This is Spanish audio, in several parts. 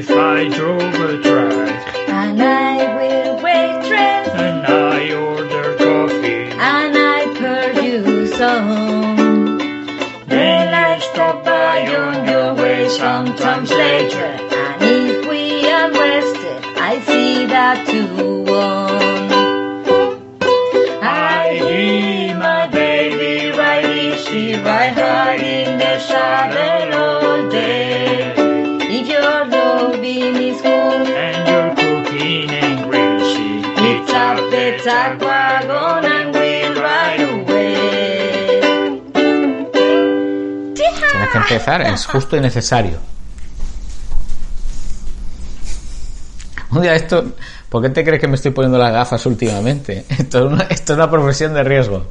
if I drove a truck And I will waitress and I order coffee. and I you some. Then I stop by on your way sometimes later. And if we are rested, I see that you the tack wagon and we'll ride away. Tienes que empezar, es justo y necesario. Un día esto, ¿por qué te crees que me estoy poniendo las gafas últimamente? Esto es una, esto es una profesión de riesgo.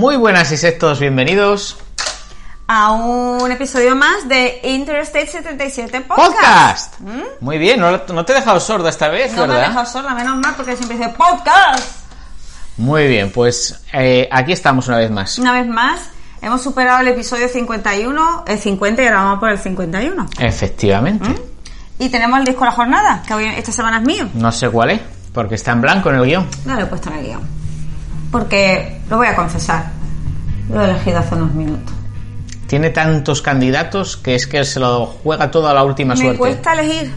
Muy buenas y sed todos bienvenidos. a un episodio más de Interstate 77 Podcast. Podcast. ¿Mm? Muy bien, no, no te he dejado sordo esta vez, No me ¿verdad? he dejado sorda, menos mal, porque siempre dice Podcast. Muy bien, pues eh, aquí estamos una vez más. Una vez más, hemos superado el episodio 51, el 50 y ahora vamos por el 51. Efectivamente. ¿Mm? Y tenemos el disco de la jornada, que hoy, esta semana es mío. No sé cuál es, porque está en blanco en el guion. No lo he puesto en el guion. Porque, lo voy a confesar, lo he elegido hace unos minutos. Tiene tantos candidatos que es que se lo juega todo a la última Me suerte. cuesta elegir.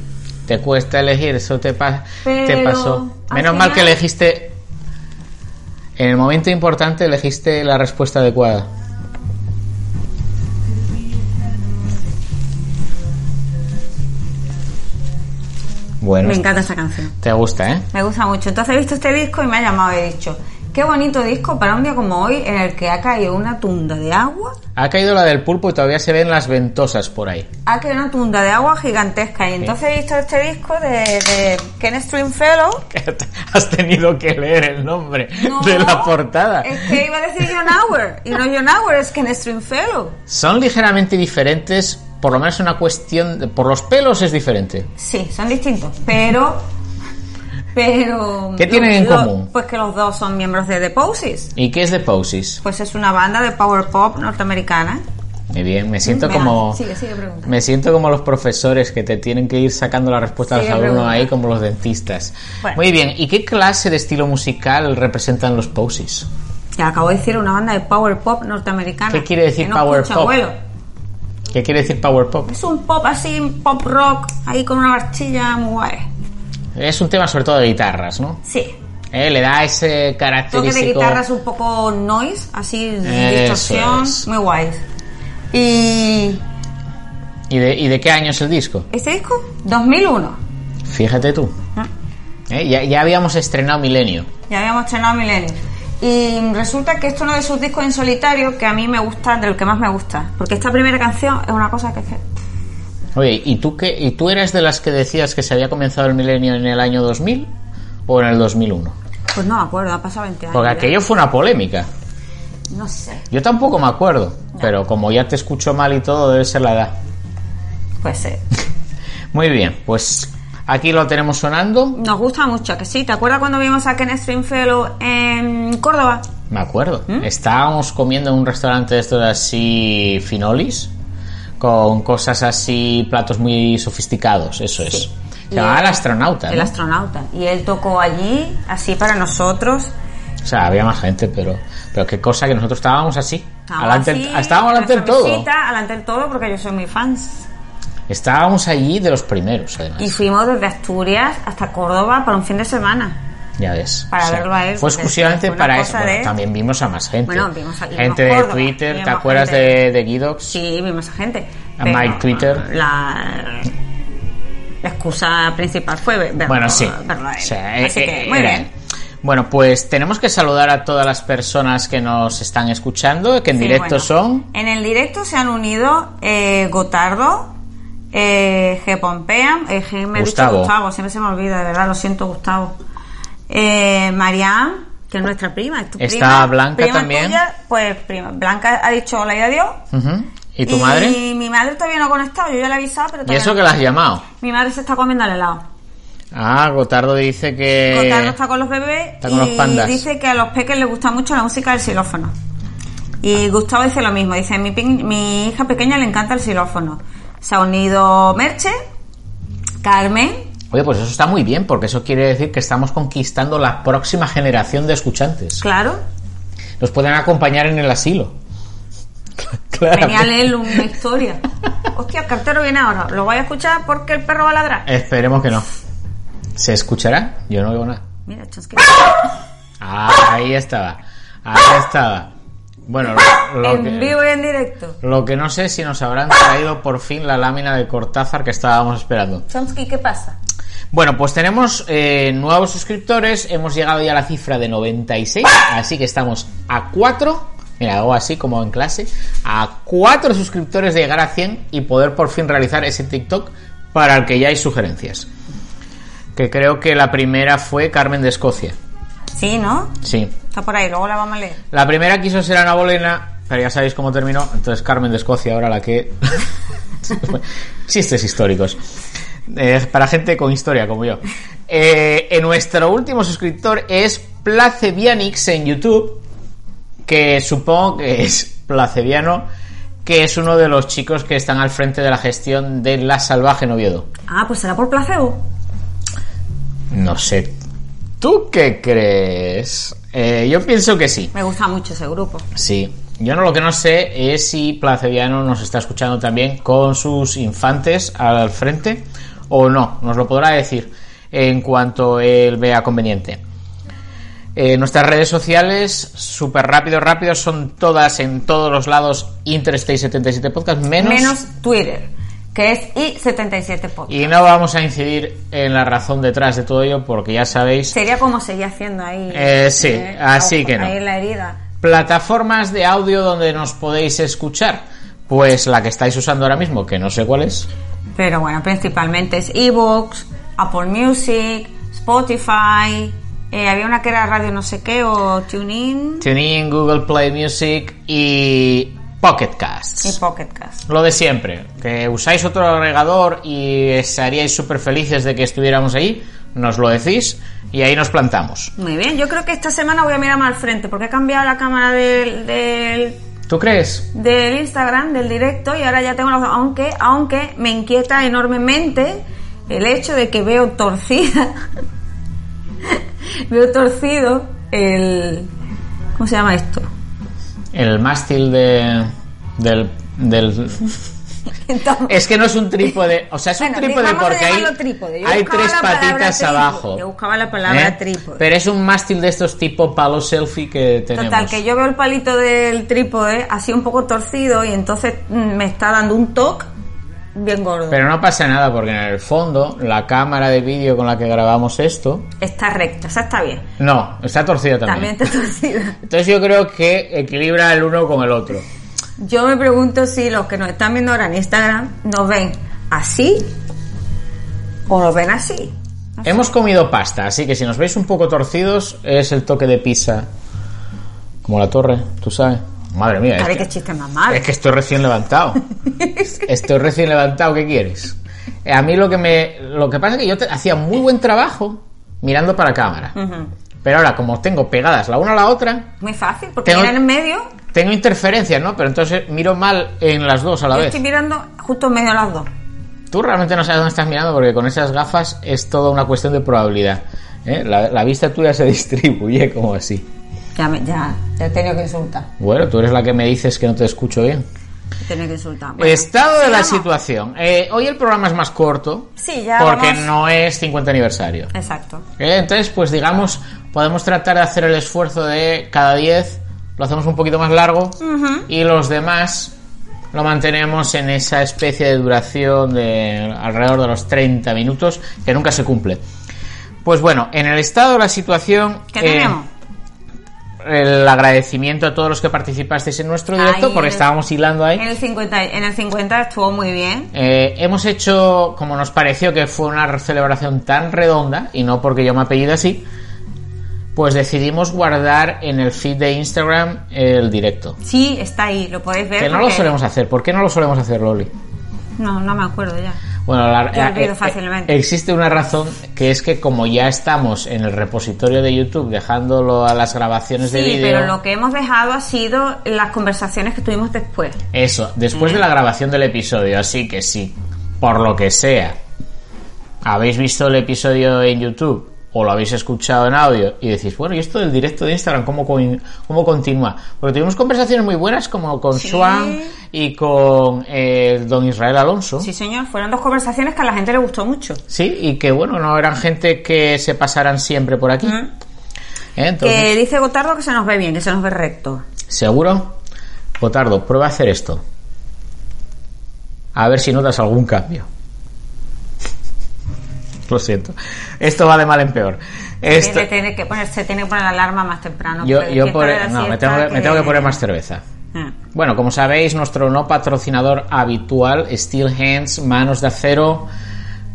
Te cuesta elegir, eso te, pa- te Pero, pasó. Menos mal que elegiste. En el momento importante elegiste la respuesta adecuada. Bueno, Me encanta esta canción. te gusta, ¿eh? Me gusta mucho. Entonces he visto este disco y me ha llamado y he dicho, qué bonito disco para un día como hoy en el que ha caído una tunda de agua. Ha caído la del pulpo y todavía se ven las ventosas por ahí. Ha caído una tunda de agua gigantesca. Y entonces he visto este disco de, de Ken Stringfellow. Has tenido que leer el nombre No, de la portada. Es que iba a decir John Hour. Y no John Hour, es Ken Stringfellow. Son ligeramente diferentes, por lo menos una cuestión. de- por los pelos es diferente. Sí, son distintos. Pero... Pero... ¿Qué tienen en lo- común? Pues que los dos son miembros de The Posies. ¿Y qué es de Posies? Pues es una banda de power pop norteamericana. Muy bien, me siento como. sigue, sigue preguntando. Me siento como los profesores que te tienen que ir sacando la respuesta a los alumnos ahí, como los dentistas. Bueno. Muy bien, ¿y qué clase de estilo musical representan los Posies? Ya acabo de decir una banda de power pop norteamericana. ¿Qué quiere decir no power pop? abuelo. ¿Qué quiere decir power pop? Es un pop así, pop rock, ahí con una barchilla muy guay. Es un tema sobre todo de guitarras, ¿no? Sí. Eh, Le da ese Toque de característico. guitarras un poco noise, así, distorsión, es. muy guay. Y ¿Y de, ¿Y de qué año es el disco? este disco, 2001. Fíjate tú. Ah. Eh, Ya, ya habíamos estrenado Milenio. Ya habíamos estrenado Milenio. Y resulta que esto es uno de sus discos en solitario que a mí me gusta, del que más me gusta. Porque esta primera canción es una cosa que... Oye, ¿y tú, qué, ¿y tú eras de las que decías que se había comenzado el milenio en el año 2000 o en el 2001? Pues no me acuerdo, ha pasado 20 años. Porque aquello fue una polémica. No sé, Yo tampoco me acuerdo, pero como ya te escucho mal y todo, debe ser la edad. pues sí. Muy bien, pues aquí lo tenemos sonando. Nos gusta mucho, que sí. ¿Te acuerdas cuando vimos a Ken Stringfellow en Córdoba? Me acuerdo. ¿Mm? Estábamos comiendo en un restaurante de estos así finolis, con cosas así, platos muy sofisticados, eso es. Se llamaba El Astronauta, El ¿no? astronauta. Y él tocó allí, así para nosotros. O sea, había más gente, pero, pero qué cosa que nosotros estábamos así. Estábamos Alante- así, estábamos con delante del todo. Alante del todo, porque yo soy muy fans. Estábamos allí de los primeros, además. Y fuimos desde Asturias hasta Córdoba para un fin de semana. Ya ves. Para verlo a él, Fue porque exclusivamente para eso. Bueno, de- también vimos a más gente. Bueno, vimos a- gente de Córdoba, Twitter. ¿Te acuerdas gente- de, de Guidox? Sí, vimos a gente. A Mike Twitter. La, la excusa principal fue verlo, Bueno, sí. verlo a él. O sea, Así eh, que, eh, muy bien. él. Bueno, pues tenemos que saludar a todas las personas que nos están escuchando, que en Sí, directo bueno. son. En el directo se han unido eh, Gotardo, eh, G. Pompean, eh, G. me dicho Gustavo. Gustavo, siempre se me olvida, de verdad, lo siento, Gustavo. Eh, Mariam, que es nuestra prima, es tu Está prima. Blanca prima también. tuya, pues prima. Blanca ha dicho hola y adiós. ¿Y tu madre? Y mi madre todavía no ha conectado, yo ya le he avisado, pero ¿Y eso no. que la has llamado? Mi madre se está comiendo el helado. Ah, Gotardo dice que... Gotardo está con los bebés está con y los pandas. dice que a los peques les gusta mucho la música del xilófono. Y Gustavo dice lo mismo, dice, mi, mi hija pequeña le encanta el xilófono. Se ha unido Merche, Carmen, Oye, pues eso está muy bien, porque eso quiere decir que estamos conquistando la próxima generación de escuchantes. claro, Nos pueden acompañar en el asilo. Claro. venía a leerle una historia. Hostia, el cartero viene ahora, lo voy a escuchar porque el perro va a ladrar. Esperemos que no. ¿Se escuchará? Yo no oigo nada. Mira, chasque. Ah, ahí estaba. Ahí estaba. Bueno, lo, lo En vivo que, y en directo. lo que no sé si nos habrán traído por fin la lámina de Cortázar que estábamos esperando. Chomsky, ¿qué pasa? Bueno, pues tenemos eh, nuevos suscriptores. Hemos llegado ya a la cifra de 96. Así que estamos a 4. Mira, hago así como en clase. A 4 suscriptores de llegar a 100 y poder por fin realizar ese TikTok para el que ya hay sugerencias. Que creo que la primera fue Carmen de Escocia. Sí, ¿no? Sí. Está por ahí, luego la vamos a leer. La primera quiso ser Ana Bolena, pero ya sabéis cómo terminó. Entonces Carmen de Escocia, ahora la que... Chistes históricos. Eh, para gente con historia como yo. Eh, en nuestro último suscriptor es Placevianix en YouTube, que supongo que es Placeviano, que es uno de los chicos que están al frente de la gestión de La Salvaje Noviedo. Ah, pues será por placebo. No sé. ¿Tú qué crees? Eh, yo pienso que sí. Me gusta mucho ese grupo. Sí. Yo no lo que no sé es si Placeviano nos está escuchando también con sus infantes al frente o no. Nos lo podrá decir en cuanto él vea conveniente. Eh, nuestras redes sociales, súper rápido, rápido, son todas en todos los lados Interstate 77 Podcast, menos, Menos Twitter, que es I77 Podcast. Y no vamos a incidir en la razón detrás de todo ello porque ya sabéis Sería como seguía haciendo ahí. Eh, sí, así ojo, que no. Ahí en la herida. plataformas de audio donde nos podéis escuchar. Pues la que estáis usando ahora mismo, que no sé cuál es. Pero bueno, principalmente es Evox, Apple Music, Spotify. eh, había una que era radio no sé qué o TuneIn TuneIn, Google Play Music y Pocket Casts. y Pocket Cast. Lo de siempre, que usáis otro agregador y estaríais súper felices de que estuviéramos ahí, nos lo decís y ahí nos plantamos. Muy bien, yo creo que esta semana voy a mirar más al frente porque he cambiado la cámara del, del, ¿Tú crees? del Instagram, del directo y ahora ya tengo la... Aunque, aunque me inquieta enormemente el hecho de que veo torcida, veo torcido el... ¿Cómo se llama esto? El mástil de, del, del... Entonces- Es que no es un trípode, o sea, es un trípode porque hay, llamarlo trípode. Yo hay buscaba tres patitas trípode. abajo. Yo buscaba la palabra ¿Eh? trípode. Pero es un mástil de estos tipo palo selfie que tenemos. Total, que yo veo el palito del trípode así un poco torcido y entonces mm, me está dando un toque bien gordo. Pero no pasa nada porque en el fondo la cámara de vídeo con la que grabamos esto, Está recta, esa está bien. no, está torcida también. También está torcida. Entonces yo creo que equilibra el uno con el otro. Yo me pregunto si los que nos están viendo ahora en Instagram nos ven así o nos ven así. Hemos comido pasta, así que si nos veis un poco torcidos es el toque de pizza. Como la torre, tú sabes. Madre mía, es qué que, chiste más malo. es que estoy recién levantado. Estoy recién levantado, ¿qué quieres? A mí lo que me lo que pasa es que yo te- hacía muy buen trabajo mirando para cámara. Pero ahora como tengo pegadas la una a la otra, Muy fácil, porque Tengo- en medio. Tengo interferencias, ¿no? Pero entonces miro mal en las dos a la Yo vez. estoy mirando justo en medio de las dos. Tú realmente no sabes dónde estás mirando porque con esas gafas es toda una cuestión de probabilidad. ¿eh? La, la vista tuya se distribuye como así. Ya, me, ya, ya he tenido que insultar. Bueno, tú eres la que me dices que no te escucho bien. He tenido que insultar. Bueno, Estado de la situación. Eh, hoy el programa es más corto Sí, ya porque vamos- no es 50 aniversario. Exacto. Eh, Entonces, pues digamos, podemos tratar de hacer el esfuerzo de cada 10, lo hacemos un poquito más largo y los demás lo mantenemos en esa especie de duración de alrededor de los 30 minutos que nunca se cumple. Pues bueno, en el estado de la situación... ¿Qué eh, tenemos? el agradecimiento a todos los que participasteis en nuestro directo Ahí, porque el- estábamos hilando ahí. En el 50, en el 50 estuvo muy bien. Eh, hemos hecho, como nos pareció que fue una celebración tan redonda, y no porque yo me apellido así, pues decidimos guardar en el feed de Instagram el directo. Sí, está ahí, lo podéis ver. Que no lo solemos hacer. ¿Por qué no lo solemos hacer, Loli? No, no me acuerdo ya. Bueno, la- eh, eh, fácilmente. existe una razón que es que como ya estamos en el repositorio de YouTube dejándolo a las grabaciones de Sí, vídeo, pero lo que hemos dejado ha sido las conversaciones que tuvimos después. eso, después de la grabación del episodio, así que si por lo que sea habéis visto el episodio en YouTube o lo habéis escuchado en audio y decís, bueno, ¿y esto del directo de Instagram cómo, cómo continúa? Porque tuvimos conversaciones muy buenas como con Sí. Swan y con eh, don Israel Alonso. Sí, señor, fueron dos conversaciones que a la gente le gustó mucho. Sí, y que bueno, no eran gente que se pasaran siempre por aquí. Mm. ¿Eh? Entonces, Que dice Gotardo que se nos ve bien, que se nos ve recto. ¿Seguro? Gotardo, prueba a hacer esto. A ver si notas algún cambio. Lo siento. Esto va de mal en peor. Esto- Tiene, tiene que poner, se tiene que poner la alarma más temprano. yo yo por- no, me tengo, que, me tengo que poner más cerveza. Ah. Bueno, como sabéis, nuestro no patrocinador habitual, Steel Hands, Manos de Acero.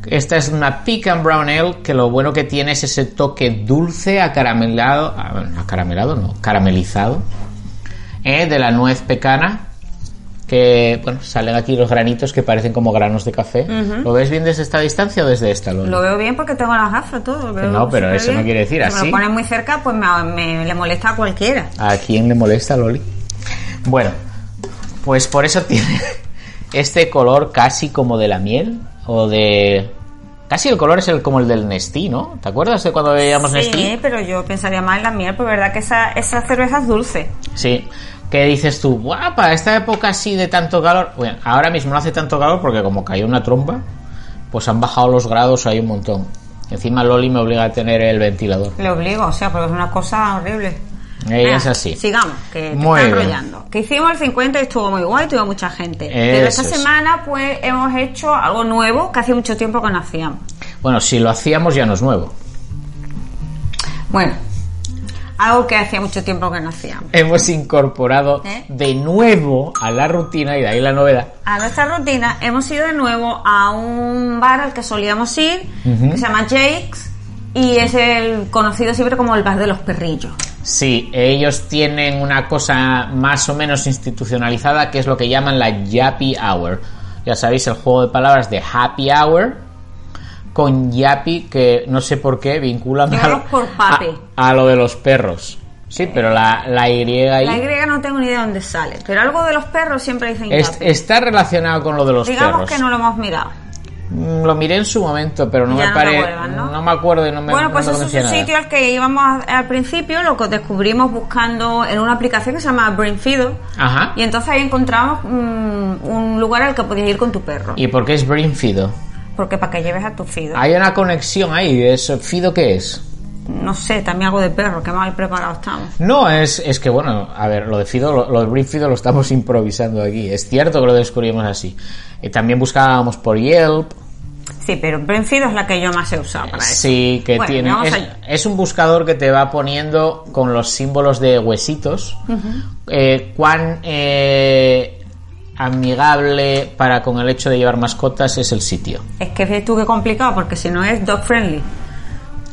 Esta es una Pecan Brown Ale que lo bueno que tiene es ese toque dulce, acaramelado, ah, acaramelado no, caramelizado, eh, de la nuez pecana. Que, bueno, salen aquí los granitos que parecen como granos de café. ¿Lo ves bien desde esta distancia o desde esta, Loli? Lo veo bien porque tengo las gafas, todo. lo No, pero eso no quiere decir Si así. me lo pones muy cerca, pues me, me- le molesta a cualquiera. ¿A quién le molesta, Loli? Bueno, pues por eso tiene este color casi como de la miel o de... Casi el color es el como el del Nestí, ¿no? ¿Te acuerdas de cuando veíamos Sí, Nestí? pero yo pensaría más en la miel, pues verdad que esa, esa cerveza es dulce. Sí. ¿Qué dices tú? Buah, para esta época así de tanto calor... Bueno, ahora mismo no hace tanto calor porque como cayó una tromba, pues han bajado los grados ahí un montón. Encima Loli me obliga a tener el ventilador. Le obligo, o sea, porque es una cosa horrible. Ella es así. Sigamos, que te Muy enrollando. Que hicimos el 50 y estuvo muy guay, tuvo mucha gente. Pero Eso esta es. semana, pues, hemos hecho algo nuevo que hace mucho tiempo que no hacíamos. Bueno, si lo hacíamos ya no es nuevo. Bueno, algo que hacía mucho tiempo que no hacíamos. hemos incorporado ¿Eh? de nuevo a la rutina y de ahí la novedad. A nuestra rutina hemos ido de nuevo a un bar al que solíamos ir, que se llama Jake's, y es el conocido siempre como el bar de los perrillos. Sí, ellos tienen una cosa más o menos institucionalizada que es lo que llaman la Yappy Hour. Ya sabéis, el juego de palabras de Happy Hour con Yappy, que no sé por qué vinculan a, Llévalos por papi. a- a lo de los perros. Sí, pero la, la Y ahí La Y no tengo ni idea de dónde sale, pero algo de los perros siempre dicen es- yapi. está relacionado con lo de los Digamos perros. que no lo hemos mirado. Mm, Lo miré en su momento, pero no Ya me no pare, ¿no? me acuerdo y no me bueno, no pues eso es un sitio al que íbamos a- al principio, lo que descubrimos buscando en una aplicación que se llama Brainfido. Ajá. Y entonces ahí encontramos mm, un lugar al que podías ir con tu perro. ¿Y por qué es Brain Fido? Porque para que lleves a tu Fido. Hay una conexión ahí. ¿Eso, ¿Fido qué es? No sé, también algo de perro, qué mal preparados estamos. No, es, es que bueno, a ver, lo de Fido, lo, lo de Fido lo estamos improvisando aquí. Es cierto que lo descubrimos así. Y también buscábamos por Yelp. Sí, pero Brainfido es la que yo más he usado para eso. Sí, que Bueno, tiene. Es, es un buscador que te va poniendo con los símbolos de huesitos. eh, cuán eh, amigable para con el hecho de llevar mascotas es el sitio. Es que ves tú qué complicado, porque si no es dog friendly.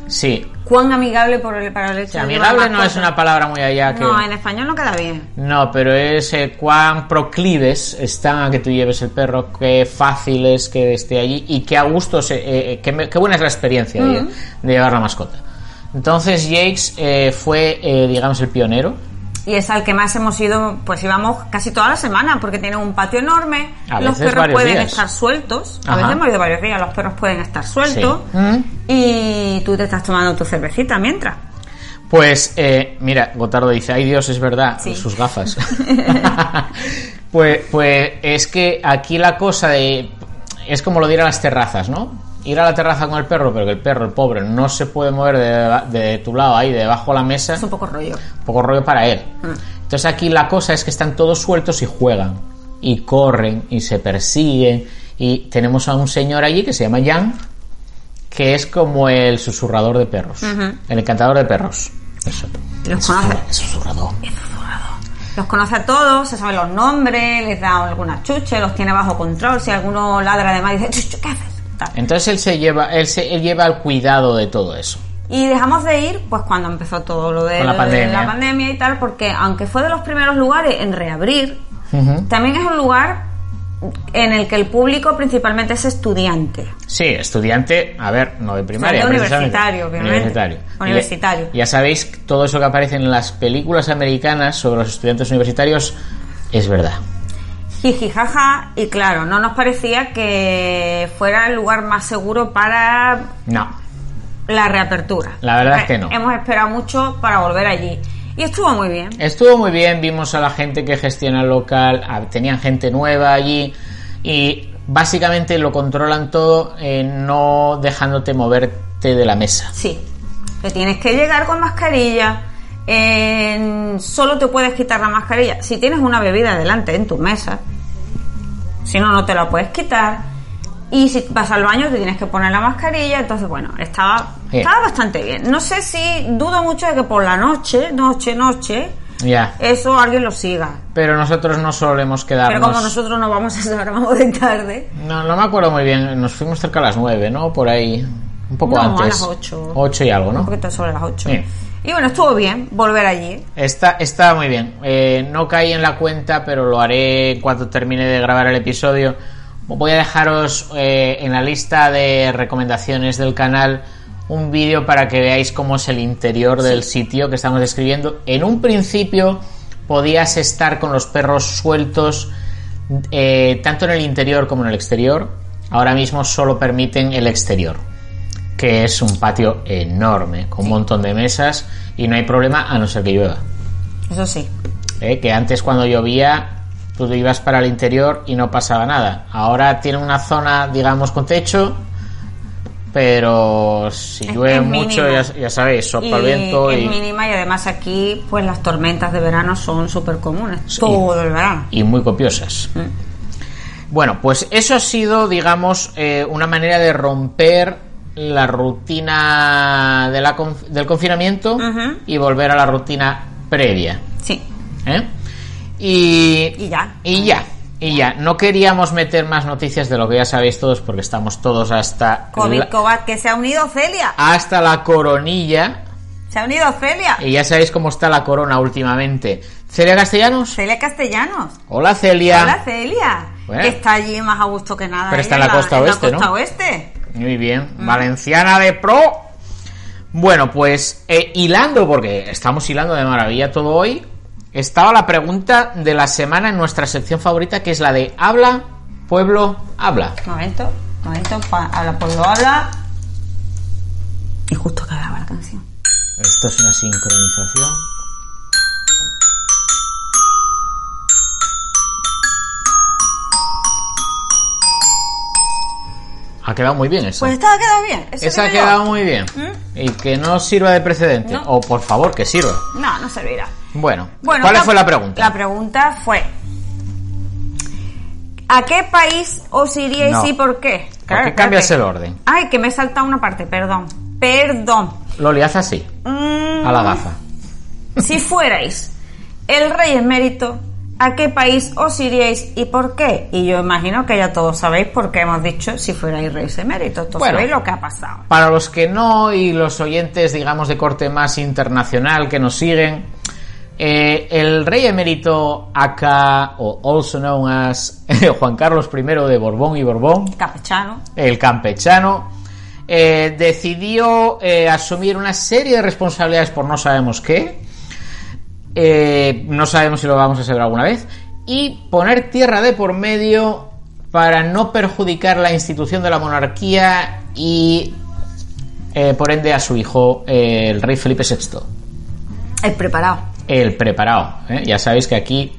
Sí. ¿Cuán amigable por el, para el hecho de llevar amigable no es una palabra muy allá que. No, en español no queda bien. No, pero es eh, cuán proclives están a que tú lleves el perro, qué fácil es que esté allí y qué a gusto, se- eh, eh, qué, qué buena es la experiencia de, de llevar la mascota. Entonces Jakes eh, fue, eh, digamos, el pionero. Y es al que más hemos ido, pues íbamos casi toda la semana, porque tiene un patio enorme, A los perros pueden días. estar sueltos, a veces hemos ido varios días, los perros pueden estar sueltos, Sí. Mm. y tú te estás tomando tu cervecita mientras. Pues, eh, mira, Gotardo dice, ay Dios, es verdad, Sí. sus gafas. pues, pues es que aquí la cosa de... Es como lo a las terrazas, ¿no? Ir a la terraza con el perro, pero que el perro, el pobre, no se puede mover de, de tu lado ahí, debajo de la mesa. Es un poco rollo. poco rollo para él. Mm. Entonces aquí la cosa es que están todos sueltos y juegan, y corren, y se persiguen, y tenemos a un señor allí que se llama Jan, que es como el susurrador de perros, el encantador de perros. Eso. Los El conoce. susurra- el susurrador. Los conoce a todos, se saben los nombres, les da alguna chuche, los tiene bajo control. Si alguno ladra además dice, "Chuchu, ¿qué haces? Tal. Entonces él se lleva, él se él lleva el cuidado de todo eso. Y dejamos de ir, pues cuando empezó todo lo de, la de pandemia. la pandemia y tal, porque aunque fue de los primeros lugares en reabrir, también es un lugar en el que el público principalmente es estudiante. Sí, estudiante, a ver, no de primaria, O sea, de universitario, obviamente. Universitario. Universitario. Y Ya, ya sabéis, todo eso que aparece en las películas americanas sobre los estudiantes universitarios es verdad. Jiji, jaja, y claro, no nos parecía que fuera el lugar más seguro para No, la reapertura. La verdad es que no. Hemos esperado mucho para volver allí. Y estuvo muy bien. Estuvo muy bien, vimos a la gente que gestiona el local, tenían gente nueva allí y básicamente lo controlan todo eh, no dejándote moverte de la mesa. Sí. Que tienes que llegar con mascarilla. en- solo te puedes quitar la mascarilla si tienes una bebida delante en tu mesa. Si no, no te la puedes quitar. Y si vas al baño te tienes que poner la mascarilla. Entonces, bueno, estaba, Bien. estaba bastante bien. No sé si dudo mucho de que por la noche, noche, noche, Ya, eso alguien lo siga. pero nosotros no solemos quedarnos. Pero como nosotros no vamos a estar vamos de tarde. No, no me acuerdo muy bien, nos fuimos cerca a las 9, ¿no? Por ahí, un poco No, a antes. las ocho. 8 y algo, Un ¿no? poquito sobre las 8. Bien. Y bueno, estuvo bien volver allí. Está, está muy bien. Eh, no caí en la cuenta, pero lo haré en cuanto termine de grabar el episodio. Voy a dejaros eh, en la lista de recomendaciones del canal un vídeo para que veáis cómo es el interior del sitio que estamos describiendo. En un principio podías estar con los perros sueltos eh, tanto en el interior como en el exterior. Ahora mismo solo permiten el exterior que es un patio enorme, con un montón de mesas y no hay problema a no ser que llueva. Eso sí. ¿eh? Que antes cuando llovía tú te ibas para el interior y no pasaba nada. Ahora tiene una zona, digamos, con techo, pero si llueve mucho, ya, ya sabéis, sopla Y el viento es y, mínima y además aquí pues las tormentas de verano son súper comunes. Sí. Todo el verano. y muy copiosas. Mm. Bueno, pues eso ha sido, digamos, eh, una manera de romper la rutina de la conf- del confinamiento y volver a la rutina previa. Sí. ¿eh? Y, Y ya. Y ya. Y ya. No queríamos meter más noticias de lo que ya sabéis todos porque estamos todos hasta COVID, la, que se ha unido Celia. hasta la coronilla. Se ha unido Celia. Y ya sabéis cómo está la corona últimamente. Celia Castellanos. Celia Castellanos. Hola Celia. Hola Celia. Bueno. Que está allí más a gusto que nada. Pero está en la costa oeste, en la costa ¿no? oeste. Muy bien. Valenciana de pro. Bueno, pues eh, hilando, porque estamos hilando de maravilla todo hoy, estaba la pregunta de la semana en nuestra sección favorita, que es la de habla, pueblo, habla. Momento, momento, habla pueblo habla. Y justo acababa la canción. Esto es una sincronización. Ha quedado muy bien eso. Pues esta ha quedado bien. Eso Esa ha quedado muy bien. Y que no sirva de precedente. No. O por favor, que sirva. No, no servirá. Bueno, Bueno, ¿cuál fue la pregunta? La pregunta fue: ¿A qué país os iríais No. y por qué? ¿Por qué cambias el orden? Ay, que me he saltado una parte, perdón. Perdón. Loli, haz así, Mm, a la gafa. si fuerais el rey emérito, ¿a qué país os iríais y por qué? Y yo imagino que ya todos sabéis por qué hemos dicho si fuerais rey emérito. Todos Bueno. sabéis lo que ha pasado. Para los que no y los oyentes, digamos, de corte más internacional que nos siguen, eh, el rey emérito acá, o also known as Juan Carlos I de Borbón y Borbón, Campechano. el campechano, eh, decidió eh, asumir una serie de responsabilidades por no sabemos qué, eh, no sabemos si lo vamos a saber alguna vez, y poner tierra de por medio para no perjudicar la institución de la monarquía y, eh, por ende, a su hijo, eh, el rey Felipe VI. El preparado. El preparado. Ya sabéis que aquí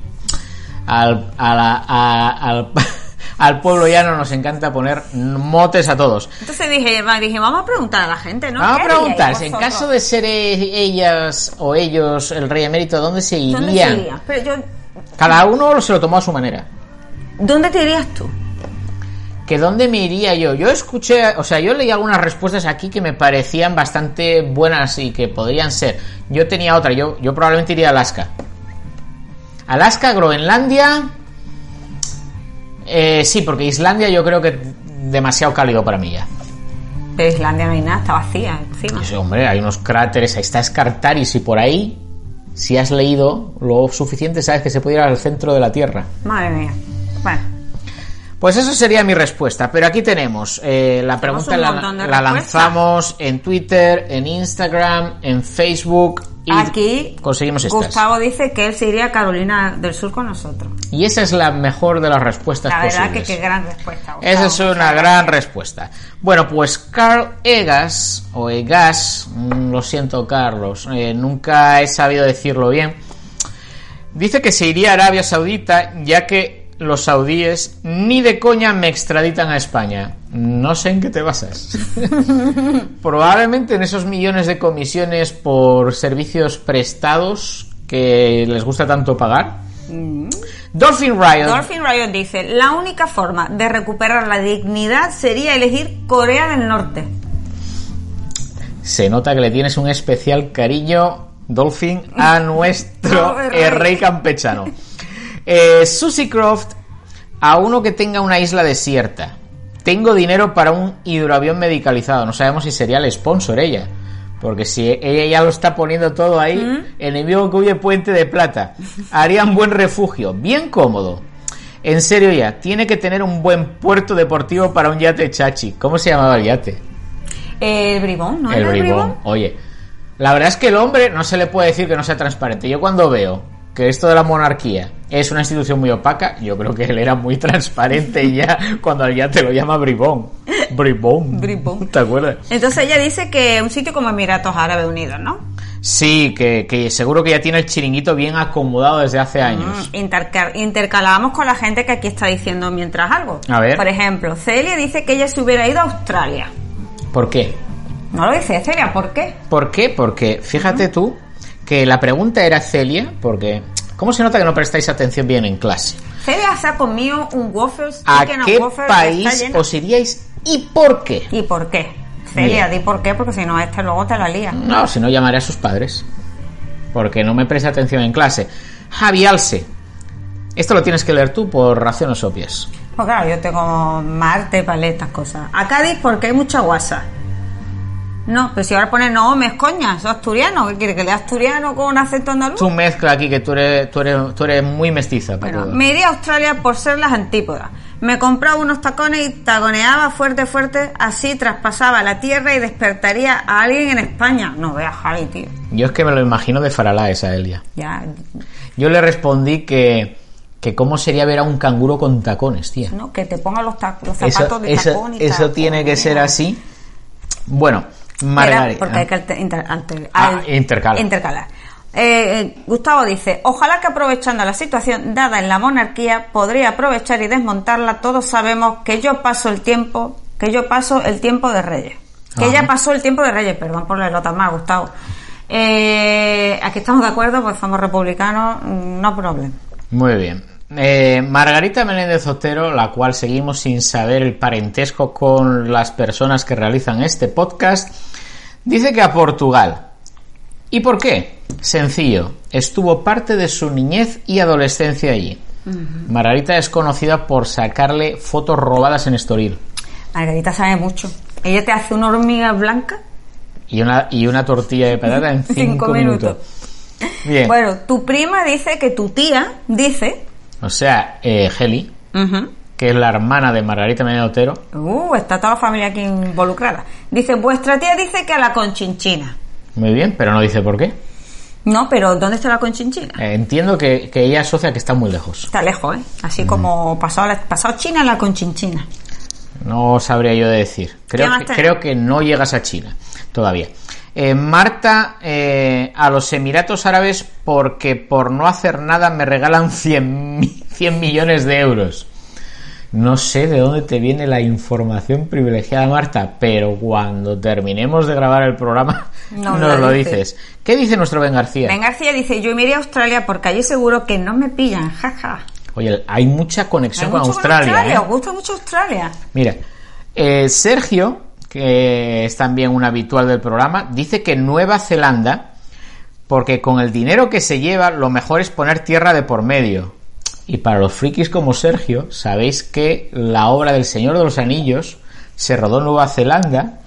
al, a la- a- al, al pueblo llano nos encanta poner motes a todos. Entonces dije, dije, vamos a preguntar a la gente, ¿no? Vamos a ¿Qué haríais preguntar, si en caso de ser e- ellas o ellos el rey emérito, ¿dónde se ¿Dónde irían? te irías? Pero yo, Cada uno se lo tomó a su manera. ¿Dónde te irías tú? ¿Que dónde me iría yo? Yo escuché, o sea, yo leí algunas respuestas aquí que me parecían bastante buenas y que podrían ser. Yo tenía otra, yo, yo probablemente iría a Alaska. Alaska, Groenlandia. Eh, sí, porque Islandia yo creo que demasiado cálido para mí ya. Pero Islandia no hay nada, está vacía encima. Pues, hombre, hay unos cráteres, ahí está Scartaris y por ahí, si has leído lo suficiente, sabes que se puede ir al centro de la Tierra. Madre mía. Bueno, Pues eso sería mi respuesta, pero aquí tenemos eh, la pregunta un la, lanzamos en Twitter, en Instagram, en Facebook y Aquí conseguimos estas. Gustavo dice que él se iría a Carolina del Sur con nosotros. Y esa es la mejor de las respuestas La verdad que qué gran respuesta. Gustavo. Esa es una gran respuesta. Bueno, pues Carl Egas, o Egas, mm, lo siento Carlos, eh, nunca he sabido decirlo bien, dice que se iría a Arabia Saudita ya que los saudíes ni de coña me extraditan a España. No sé en qué te basas. Probablemente en esos millones de comisiones por servicios prestados que les gusta tanto pagar. Dolphin Riot. Dolphin Riot dice, la única forma de recuperar la dignidad sería elegir Corea del Norte. Se nota que le tienes un especial cariño, Dolphin, a nuestro rey campechano. Eh, Susie Croft, a uno que tenga una isla desierta. Tengo dinero para un hidroavión medicalizado. No sabemos si sería el sponsor ella. Porque si ella ya lo está poniendo todo ahí, enemigo que huye puente de plata. Haría un buen refugio, bien cómodo. En serio ya, tiene que tener un buen puerto deportivo para un yate chachi. ¿Cómo se llamaba el yate? El bribón, ¿no? el era bribón. Oye, la verdad es que el hombre no se le puede decir que no sea transparente. Yo cuando veo que esto de la monarquía es una institución muy opaca, yo creo que él era muy transparente ya cuando ya te lo llama bribón. Bribón. Bribón. ¿Te acuerdas? Entonces ella dice que un sitio como Emiratos Árabes Unidos, ¿no? Sí, que, que seguro que ya tiene el chiringuito bien acomodado desde hace años. Mm, interca- intercalamos con la gente que aquí está diciendo mientras algo. A ver. Por ejemplo, Celia dice que ella se hubiera ido a Australia. ¿Por qué? No lo dice Celia, ¿por qué? ¿Por qué? Porque fíjate tú que la pregunta era Celia, porque ¿cómo se nota que no prestáis atención bien en clase? Celia se ha comido un waffles ¿A qué país os iríais y por qué? ¿Y por qué? Celia, di por qué, porque si no, este luego te la lía. No, si no llamaré a sus padres. Porque no me presta atención en clase. Javi Alce. Esto lo tienes que leer tú por razones obvias. Pues claro, yo tengo Marte estas cosas. A Cádiz porque hay mucha guasa. No, pero si ahora pone no, me es coña, soy asturiano. ¿Qué quiere? ¿Que lea asturiano con acento andaluz? Tú mezcla aquí que tú eres, tú eres, tú eres muy mestiza. Bueno, me iría a Australia por ser las antípodas. Me compraba unos tacones y taconeaba fuerte, fuerte, así traspasaba la tierra y despertaría a alguien en España. No veas, Javi, tío. Yo es que me lo imagino de Faralá esa Elia. Ya, Yo le respondí que, que cómo sería ver a un canguro con tacones, tía. no, que te ponga los, ta- los zapatos Eso, de eso, tacón y eso tiene que ser así. Bueno, Margarita. porque hay que alter- inter- alter- Ah, al- intercala. intercalar. Eh, Gustavo dice, ojalá que aprovechando la situación dada en la monarquía, podría aprovechar y desmontarla. Todos sabemos que yo paso el tiempo, que yo paso el tiempo de Reyes. Que Ajá. ella pasó el tiempo de Reyes, perdón por leerlo tan mal, Gustavo. Eh, aquí estamos de acuerdo, pues somos republicanos, mm, no problem. Muy bien. Eh, Margarita Menéndez Otero, la cual seguimos sin saber el parentesco con las personas que realizan este podcast, dice que a Portugal. ¿Y por qué? Sencillo, estuvo parte de su niñez y adolescencia allí. Margarita es conocida por sacarle fotos robadas en Estoril Margarita sabe mucho. Ella te hace una hormiga blanca. y una, y una tortilla de patata en 5 Cinco minutos. minutos. Bien. Bueno, tu prima dice que tu tía dice... O sea, eh, Heli, que es la hermana de Margarita Menéndez Otero, Uh, está toda la familia aquí involucrada. Dice, vuestra tía dice que a la conchinchina. muy bien, pero no dice por qué. No, pero ¿dónde está la conchinchina? Eh, entiendo que, que ella asocia que está muy lejos. Está lejos, ¿eh? Así como pasado, la- pasado China, la conchinchina. No sabría yo de decir. Creo que, creo que no llegas a China todavía. Eh, Marta, eh, a los Emiratos Árabes porque por no hacer nada me regalan 100, mi- 100 millones de euros. No sé de dónde te viene la información privilegiada, Marta, pero cuando terminemos de grabar el programa Nos nos lo dices. dices. ¿Qué dice nuestro Ben García? Ben García dice, yo me iría a Australia porque allí seguro que no me pillan, jaja. Oye, hay mucha conexión Hay con mucho Australia. ¿eh? os gusta mucho Australia. Mira, eh, Sergio, que es también un habitual del programa, dice que Nueva Zelanda, porque con el dinero que se lleva, lo mejor es poner tierra de por medio. Y para los frikis como Sergio, sabéis que la obra del Señor de los Anillos se rodó en Nueva Zelanda,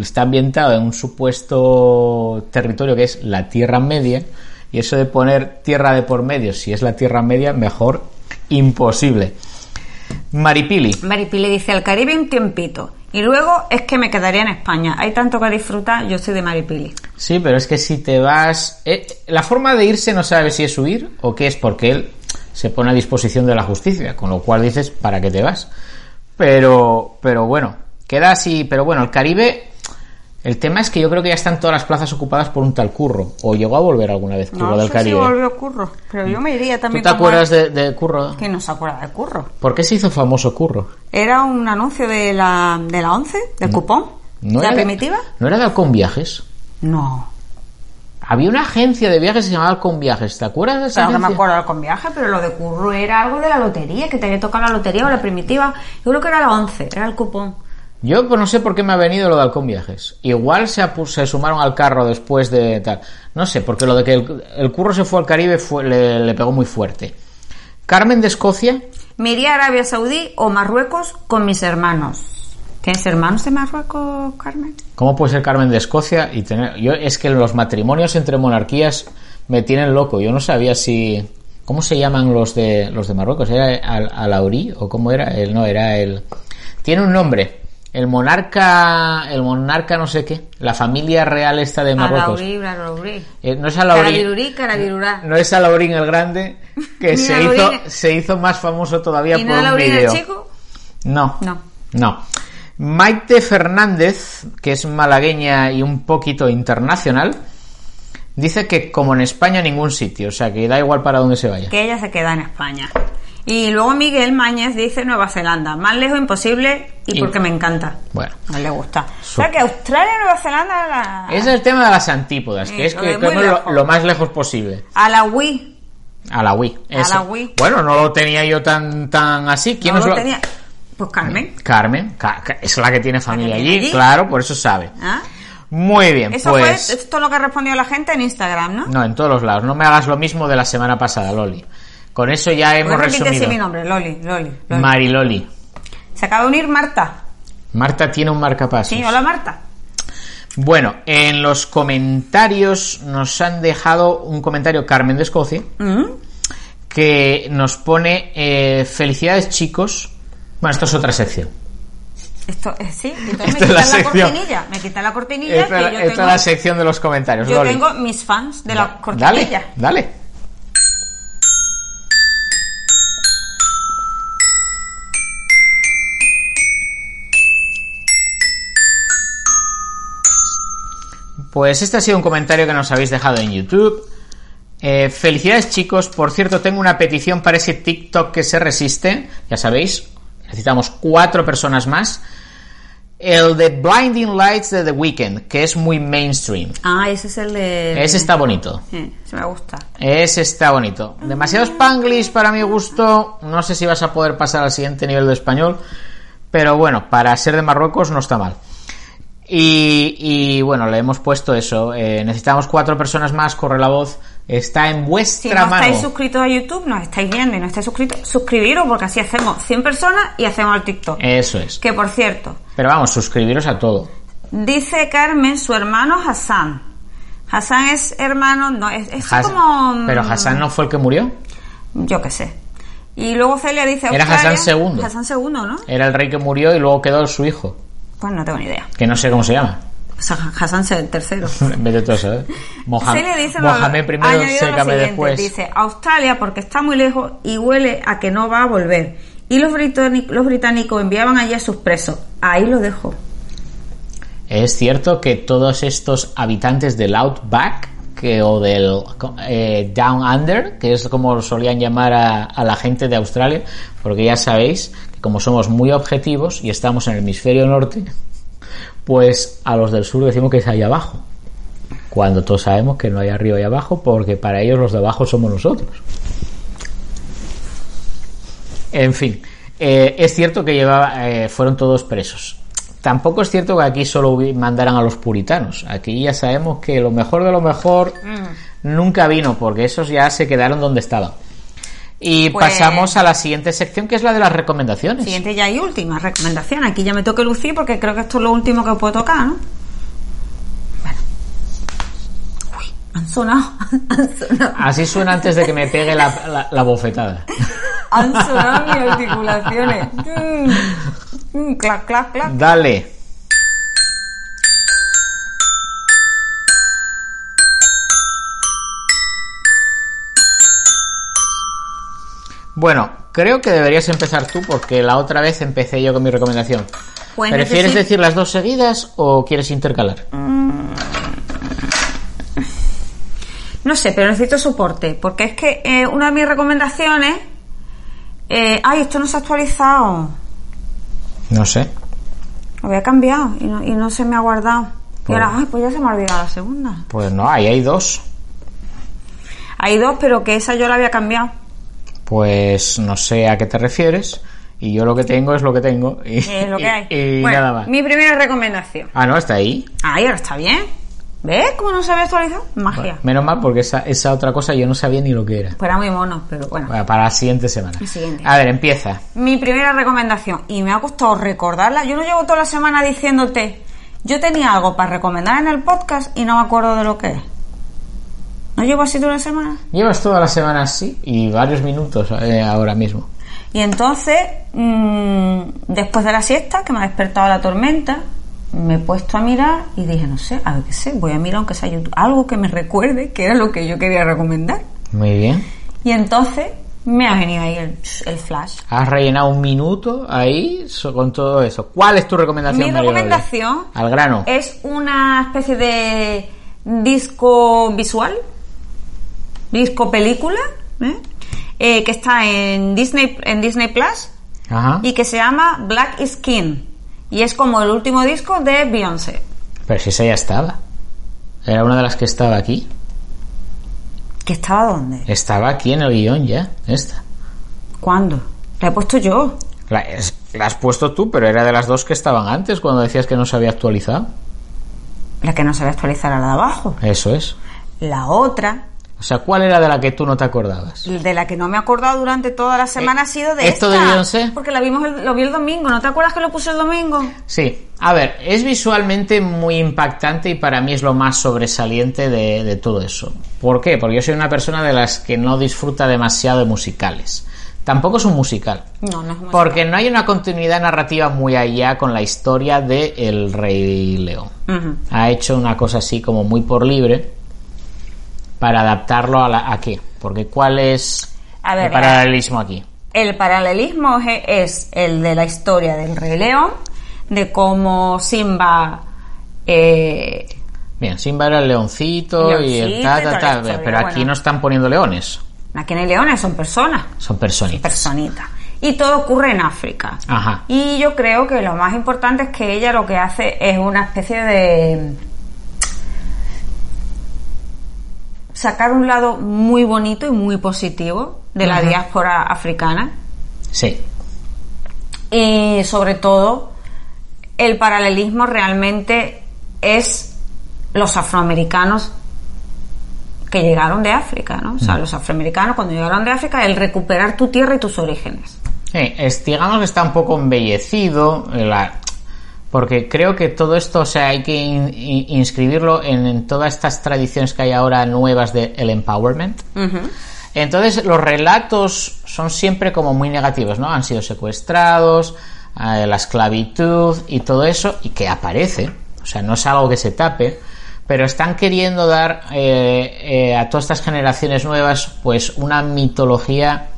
está ambientado en un supuesto territorio que es la Tierra Media, y eso de poner tierra de por medio, si es la Tierra Media, mejor imposible. Maripili. Maripili dice al Caribe un tiempito. Y luego es que me quedaría en España. Hay tanto que disfrutar, yo soy de Maripili. Sí, pero es que si te vas... eh, la forma de irse no sabe si es huir o qué es porque él se pone a disposición de la justicia, con lo cual dices, ¿para qué te vas? Pero, pero bueno, queda así, pero bueno, el Caribe... El tema es que yo creo que ya están todas las plazas ocupadas por un tal Curro. ¿O llegó a volver alguna vez Curro No del sé Caribe? si volvió Curro, pero yo me iría ¿Tú también. te como acuerdas de, de Curro? Que no se acuerda de Curro. ¿Por qué se hizo famoso Curro? Era un anuncio de la, de la 11, del cupón. ¿No ¿La era de- primitiva? ¿No era de Halcón Viajes? No. Había una agencia de viajes que se llamaba Halcón Viajes. ¿Te acuerdas de esa Claro que me acuerdo con viaje, pero lo de Curro era algo de la lotería, que te había tocado la lotería o la primitiva. Yo creo que era la 11, era el cupón. Yo pues, no sé por qué me ha venido lo de Halcón Viajes. Igual se, se sumaron al carro después de tal. No sé, porque lo de que el, el curro se fue al Caribe fue- le, le pegó muy fuerte. Carmen de Escocia, Me iría a Arabia Saudí o Marruecos con mis hermanos. ¿Tienes hermanos de Marruecos, Carmen? ¿cómo puede ser Carmen de Escocia? y tener yo Es que los matrimonios entre monarquías me tienen loco. Yo no sabía si... ¿Cómo se llaman los de los de Marruecos? ¿Era Al- Alaurí o cómo era? El, no, era el... Tiene un nombre. El monarca... El monarca no sé qué. La familia real esta de Marruecos. Alaurí, Alaurí. Eh, no es Carabirurá. no es Alaurín el grande, que se hizo, se hizo más famoso todavía ¿Y por no un vídeo. chico? No, No. no. Maite Fernández, que es malagueña y un poquito internacional, dice que como en España ningún sitio, o sea que da igual para dónde se vaya. Que ella se queda en España. Y luego Miguel Mañez dice Nueva Zelanda. Más lejos imposible y, Y- porque me encanta. Bueno, No le gusta. Su- O sea que Australia y Nueva Zelanda la... es el tema de las antípodas, que es lo que lo, más lejos posible. a la Wii. A la Wii. A la Wii. Bueno, no lo tenía yo tan tan así. ¿Quién No nos lo lo- tenía. Pues Carmen. Carmen, Ca- Ca- es la que tiene familia tiene allí, allí. claro, por eso sabe. ¿Ah? Muy bien, Eso pues. fue esto es lo que respondió la gente en Instagram, ¿no? No, en todos los lados. No me hagas lo mismo de la semana pasada, Loli. Con eso ya hemos ¿Puedes repetir resumido. mi nombre? Loli, Loli. Loli. Mariloli. Se acaba de unir Marta. Marta tiene un marcapasos. Sí, hola Marta. Bueno, en los comentarios nos han dejado un comentario Carmen de Escocia ¿Mm? que nos pone eh, felicidades chicos. Bueno, esto es otra sección. Esto, eh, sí, entonces me quitan la la, cortinilla. Me quitan la cortinilla Esta, que yo esta tengo, es la sección de los comentarios. yo Loli. tengo mis fans de la cortinilla. Dale, dale. Pues este ha sido un comentario que nos habéis dejado en YouTube. Eh, felicidades chicos, por cierto tengo una petición para ese TikTok que se resiste, ya sabéis, necesitamos cuatro personas más. El de Blinding Lights de The Weeknd, que es muy mainstream. Ah, ese es el de... Ese está bonito. Sí, ese me gusta. Ese está bonito. Demasiado spanglish para mi gusto. No sé si vas a poder pasar al siguiente nivel de español. Pero bueno, para ser de Marruecos no está mal. Y, y, bueno, le hemos puesto eso. Eh, necesitamos cuatro personas más. Corre la voz. Está en Si vuestra no mano. estáis suscritos a YouTube, nos estáis viendo y no estáis suscritos, suscribiros porque así hacemos 100 personas y hacemos el TikTok. Eso es. Que por cierto, Pero vamos, suscribiros a todo. dice Carmen su hermano Hassan. Hassan es hermano, no, es, es Has- como... mm, Pero Hassan no fue el que murió. Yo qué sé. Y luego Celia dice... Era Hassan II. Hassan II, ¿no? Era el rey que murió y luego quedó su hijo. Pues no tengo ni idea. Que no sé cómo se llama. O sea, Hassan III. De todo eso, ¿eh? Mohamed, primero, sécame después. Dice, Australia porque está muy lejos y huele a que no va a volver. Y los, británicos, los británicos enviaban allí a sus presos. Ahí lo dejo. Es cierto que todos estos habitantes del Outback que, o del eh, Down Under, que es como solían llamar a, la gente de Australia, porque ya sabéis que como somos muy objetivos y estamos en el hemisferio norte, pues a los del sur decimos que es ahí abajo. Cuando todos sabemos que no hay arriba y abajo, porque para ellos los de abajo somos nosotros. En fin, eh, es cierto que llevaba, eh, fueron todos presos. Tampoco es cierto que aquí solo mandaran a los puritanos. Aquí ya sabemos que lo mejor de lo mejor nunca vino, porque esos ya se quedaron donde estaban. Y Pues- pasamos a la siguiente sección, que es la de las recomendaciones. Siguiente ya y última recomendación. Aquí ya me toca lucir porque creo que esto es lo último que puedo tocar, ¿no? Bueno. Uy, han sonado. Han sonado. Así suena antes de que me pegue la, la- la bofetada. Han sonado mis articulaciones. Mm, mm, clac, clac, clac. Dale. Bueno, creo que deberías empezar tú porque la otra vez empecé yo con mi recomendación. Pues ¿Prefieres decir las dos seguidas o quieres intercalar? No sé, pero necesito soporte. Porque es que eh, una de mis recomendaciones. eh, ay, esto no se ha actualizado. No sé. Lo había cambiado y no, y no se me ha guardado. Y Pues- ahora, ay, pues ya se me ha olvidado la segunda. Pues no, ahí hay dos. Hay dos, pero que esa yo la había cambiado. Pues no sé a qué te refieres. Y yo lo que tengo es lo que tengo. Y, Es lo que hay. y- y Bueno, nada más. Mi primera recomendación. Ah, no, está ahí. Ay, ahora está bien. ¿Ves cómo no se había actualizado? Magia. Menos mal porque esa, esa otra cosa yo no sabía ni lo que era. Pues era muy mono, pero bueno. Bueno, para la siguiente semana. La siguiente. A ver, empieza. Mi primera recomendación, y me ha costado recordarla, yo no llevo toda la semana diciéndote, yo tenía algo para recomendar en el podcast y no me acuerdo de lo que es. ¿No llevo así toda la semana? Llevas toda la semana así y varios minutos eh, ahora mismo. Y entonces, mm, después de la siesta, que me ha despertado la tormenta, me he puesto a mirar y dije, no sé, a ver qué sé, voy a mirar aunque sea YouTube, algo que me recuerde que era lo que yo quería recomendar. Muy bien. Y entonces me ha venido ahí el, el flash. Has rellenado un minuto ahí con todo eso. ¿Cuál es tu recomendación? Mi María recomendación Al grano. es una especie de disco visual, disco película, ¿eh? Eh, que está en Disney en Disney Plus Ajá. y que se llama Black Skin y es como el último disco de Beyoncé. Pero si esa ya estaba. Era una de las que estaba aquí. ¿Que estaba dónde? Estaba aquí en el guion ya. Esta. ¿Cuándo? La he puesto yo. La, es- la has puesto tú, pero era de las dos que estaban antes cuando decías que no se había actualizado. La que no se va a actualizar a la de abajo. Eso es. La otra, O sea, ¿cuál era de la que tú no te acordabas? de la que no me he acordado durante toda la semana, Eh, ha sido de ¿esto esta. de Beyoncé? Porque la vimos el- lo vi el domingo. ¿No te acuerdas que lo puse el domingo? Sí, a ver, es visualmente muy impactante y para mí es lo más sobresaliente de, de todo eso. ¿Por qué? Porque yo soy una persona de las que no disfruta demasiado de musicales. Tampoco es un musical. No, no es muy Porque no hay una continuidad narrativa muy allá con la historia de El Rey León. Ha hecho una cosa así como muy por libre para adaptarlo a, la, a qué. Porque ¿cuál es A ver, el paralelismo aquí? El paralelismo es, el de la historia del Rey León, de cómo Simba. eh, Bien, Simba era el leoncito, y el ta, ta, ta, historia, pero aquí bueno. no están poniendo leones, aquí no hay leones, son personas, son personitas. personitas. Y todo ocurre en África. Ajá. Y yo creo que lo más importante es que ella lo que hace es una especie de. Sacar un lado muy bonito y muy positivo de la diáspora africana. Sí, Y sobre todo, el paralelismo realmente es los afroamericanos que llegaron de África, ¿no? O sea, los afroamericanos cuando llegaron de África, el recuperar tu tierra y tus orígenes. Sí, es, digamos que está un poco embellecido, eh, la- porque creo que todo esto, o sea, hay que in- in- inscribirlo en, en todas estas tradiciones que hay ahora nuevas del empowerment. Entonces, los relatos son siempre como muy negativos, ¿no? Han sido secuestrados, eh, la esclavitud y todo eso, y que aparece, o sea, no es algo que se tape, pero están queriendo dar eh, eh, a todas estas generaciones nuevas, pues, una mitología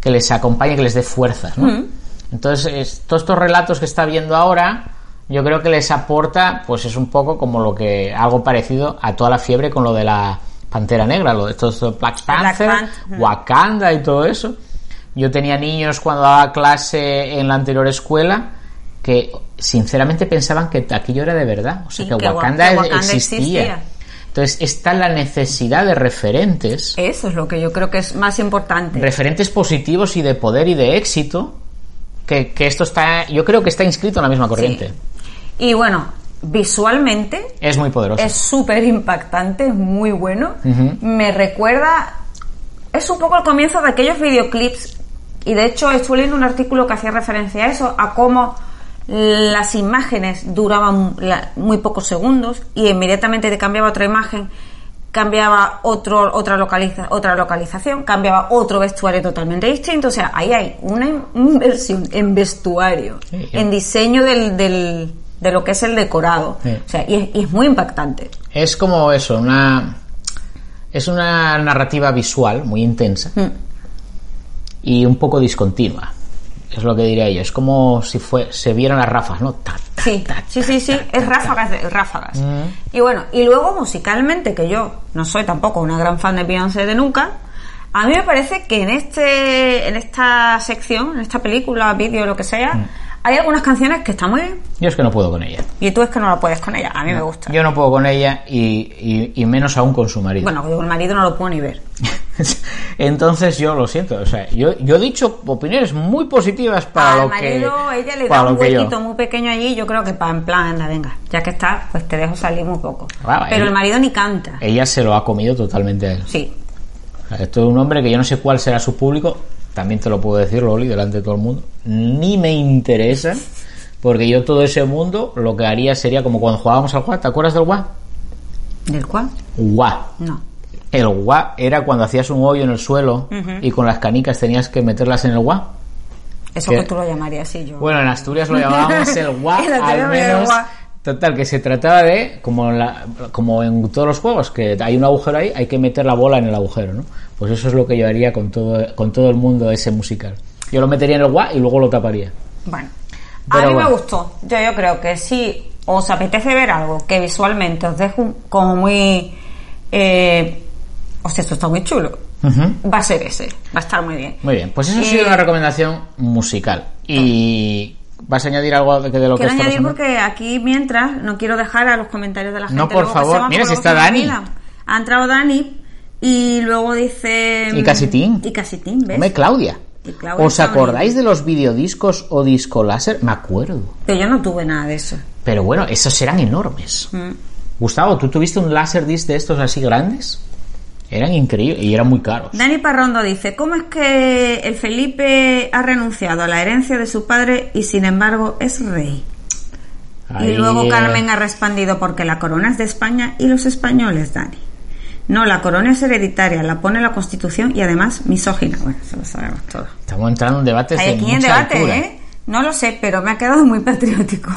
que les acompañe, que les dé fuerzas, ¿no? Entonces, es- todos estos relatos que está viendo ahora, yo creo que les aporta, pues es un poco como lo que, algo parecido a toda la fiebre con lo de la Pantera Negra, lo de todo esto de Black Panther. Wakanda y todo eso. Yo tenía niños cuando daba clase en la anterior escuela que sinceramente pensaban que aquello era de verdad, o sea Sí, que, que Wa- Wakanda, que Wakanda existía. existía. Entonces está la necesidad de referentes Eso es lo que yo creo que es más importante. referentes positivos y de poder y de éxito que, que esto está yo creo que está inscrito en la misma corriente Sí. Y bueno, visualmente es muy poderoso es súper impactante, es muy bueno. Me recuerda, es un poco el comienzo de aquellos videoclips y de hecho estuve leyendo un artículo que hacía referencia a eso, a cómo las imágenes duraban muy pocos segundos y inmediatamente te cambiaba otra imagen cambiaba otro, otra, localiza, otra localización, cambiaba otro vestuario totalmente distinto. O sea, ahí hay una inversión en vestuario, Sí. en diseño del, del- de lo que es el decorado. Sí. O sea, y es, y es muy impactante. Es como eso, una. Es una narrativa visual muy intensa Mm. y un poco discontinua. Es lo que diría yo. Es como si fue, se vieran las ráfagas, ¿no? Ta, ta, Sí, ta, sí, sí, sí, es ráfagas, de, ráfagas. Mm. Y bueno, y luego musicalmente, que yo no soy tampoco una gran fan de Beyoncé de nunca, a mí me parece que en este, en esta sección, en esta película, vídeo, lo que sea, Mm. Hay algunas canciones que están muy bien. Yo es que no puedo con ella. Y tú es que no la puedes con ella, a mí me gusta. Yo no puedo con ella y, y- y menos aún con su marido. Bueno, yo el marido no lo puedo ni ver. Entonces yo lo siento. O sea, yo, yo he dicho opiniones muy positivas para Al lo que. marido ella le para da lo un que huequito muy pequeño allí, yo creo que para en plan, anda, venga, ya que está, pues te dejo salir muy poco. Ah, Pero él- el marido ni canta. Ella se lo ha comido totalmente a él. Sí, O sea, esto es un hombre que yo no sé cuál será su público, también te lo puedo decir, Loli, delante de todo el mundo. Ni me interesa, porque yo todo ese mundo lo que haría sería como cuando jugábamos al WA, ¿te acuerdas del WA? ¿del cual? WA. No. El WA era cuando hacías un hoyo en el suelo y con las canicas tenías que meterlas en el WA. Eso ¿Qué? que tú lo llamarías así, yo. Bueno, en Asturias lo llamábamos el WA, al menos. Total, que se trataba de, como en, la- como en todos los juegos, que hay un agujero ahí, hay que meter la bola en el agujero, ¿no? Pues eso es lo que yo haría con todo, con todo el mundo ese musical. Yo lo metería en el WA y luego lo taparía. Bueno, a mí bueno. me gustó. Yo, yo creo que si os apetece ver algo que visualmente os deje como muy... Eh, hostia, esto está muy chulo. Va a ser ese. Va a estar muy bien. Muy bien, pues eso ha sido una recomendación musical. Y vas a añadir algo de, de lo que Quiero añadir porque aquí mientras no quiero dejar a los comentarios de la gente. No, por luego favor. Mira si está Dani. Ha entrado Dani y luego dice... Y Casitín. Y Casitín, ¿ves? Hombre, Claudia. ¿Os acordáis de los videodiscos o disco láser? Me acuerdo. Pero yo no tuve nada de eso. Pero bueno, esos eran enormes. Mm. Gustavo, ¿tú tuviste un láser disc de estos así grandes? Eran increíbles y eran muy caros. Dani Parrondo dice, ¿cómo es que el Felipe ha renunciado a la herencia de su padre y sin embargo es rey? Ahí, y luego Carmen ha respondido, porque la corona es de España y los españoles, Dani. No, la corona es hereditaria, la pone la Constitución y además misógina. Bueno, eso lo sabemos todo. Estamos entrando en debates Hay de aquí en debate, altura. ¿eh? No lo sé, pero me ha quedado muy patriótico.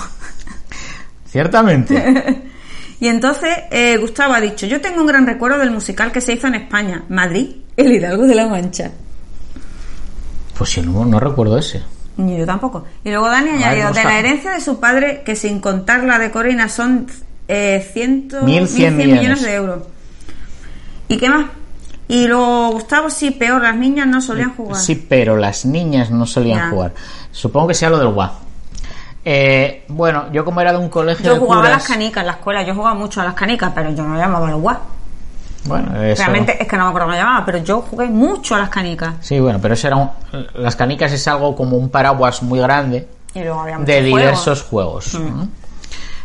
Ciertamente. Y entonces eh, Gustavo ha dicho, yo tengo un gran recuerdo del musical que se hizo en España, Madrid, El Hidalgo de la Mancha. pues yo no, no recuerdo ese. Ni yo tampoco. Y luego Dani ha añadido, ¿cómo de la herencia de su padre, que sin contar la de Corina son eh, ciento, 1.100 millones. millones de euros. ¿Y qué más? Y luego Gustavo, sí, peor, las niñas no solían jugar. Sí, pero las niñas no solían Ya. jugar. Supongo que sea lo del WA. Eh, bueno, yo como era de un colegio Yo de jugaba a las canicas en la escuela, yo jugaba mucho a las canicas, pero yo no llamaba a los guas. Bueno, eso... Realmente es que no me acuerdo cómo llamaba, pero yo jugué mucho a las canicas. Sí, bueno, pero eso era un- Las canicas es algo como un paraguas muy grande Y luego había de juegos. diversos juegos. ¿no?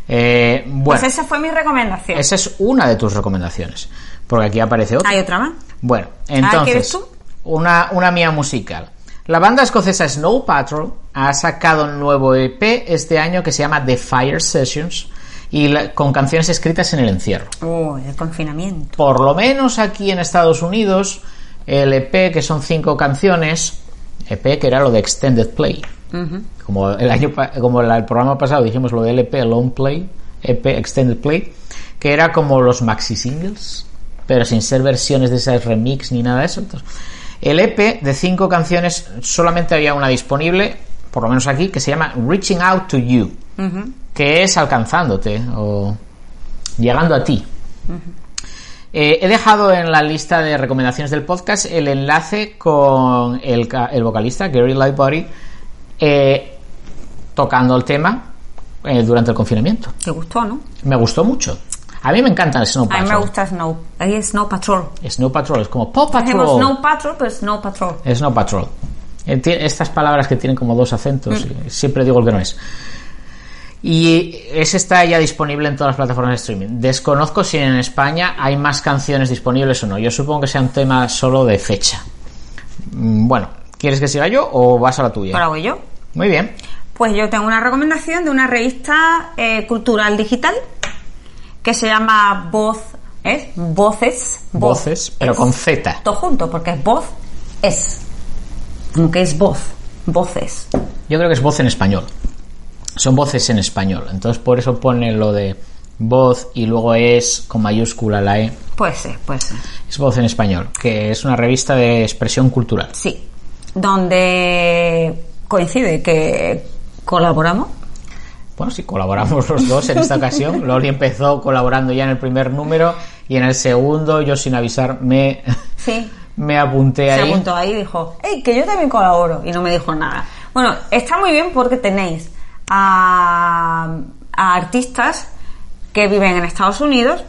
Eh, bueno, Pues esa fue mi recomendación. esa es una de tus recomendaciones. Porque aquí aparece otra. ¿Hay otra más? Bueno, ¿quieres entonces, tú? una, una mía musical. La banda escocesa Snow Patrol ha sacado un nuevo EP este año que se llama The Fire Sessions y la- con canciones escritas en el encierro. Oh, el confinamiento. Por lo menos aquí en Estados Unidos, el EP, que son cinco canciones, EP que era lo de Extended Play. Como el año como el programa pasado dijimos lo del EP Long Play, EP Extended Play, que era como los maxi singles, pero sin ser versiones de esas remix ni nada de eso. Entonces, el EP de cinco canciones solamente había una disponible, por lo menos aquí, que se llama Reaching Out to You, que es alcanzándote o llegando a ti. Eh, he dejado en la lista de recomendaciones del podcast el enlace con el, el vocalista Gary Lightbody eh, tocando el tema eh, durante el confinamiento. ¿Te gustó, no? Me gustó mucho. A mí me encanta el Snow A Patrol. mí me gusta Snow. Ahí es Snow Patrol. Snow Patrol es como Hacemos Patrol. Snow Patrol, pero Snow Patrol. Snow Patrol. Eh, Estas palabras que tienen como dos acentos, Mm. y siempre digo el que no es. Y ese está ya disponible en todas las plataformas de streaming. Desconozco si en España hay más canciones disponibles o no. Yo supongo que sea un tema solo de fecha. Mm, Bueno, ¿quieres que siga yo o vas a la tuya? Ahora voy yo. Muy bien. Pues yo tengo una recomendación de una revista eh, cultural digital que se llama Voz es voces. voz, Voces, pero es. con Z. Todo junto, porque es voz, es. Como que es voz, voces. Yo creo que es voz en español. Son voces en español. Entonces por eso pone lo de voz y luego es con mayúscula la E. Puede ser, puede ser. Es voz en español, que es una revista de expresión cultural. Sí. Donde coincide que colaboramos. Bueno, sí, colaboramos los dos en esta ocasión. Loli empezó colaborando ya en el primer número y en el segundo yo sin avisar me, Sí. Me apunté Se ahí. apuntó ahí y dijo, hey, que yo también colaboro. Y no me dijo nada. Bueno, está muy bien porque tenéis a, a artistas que viven en Estados Unidos,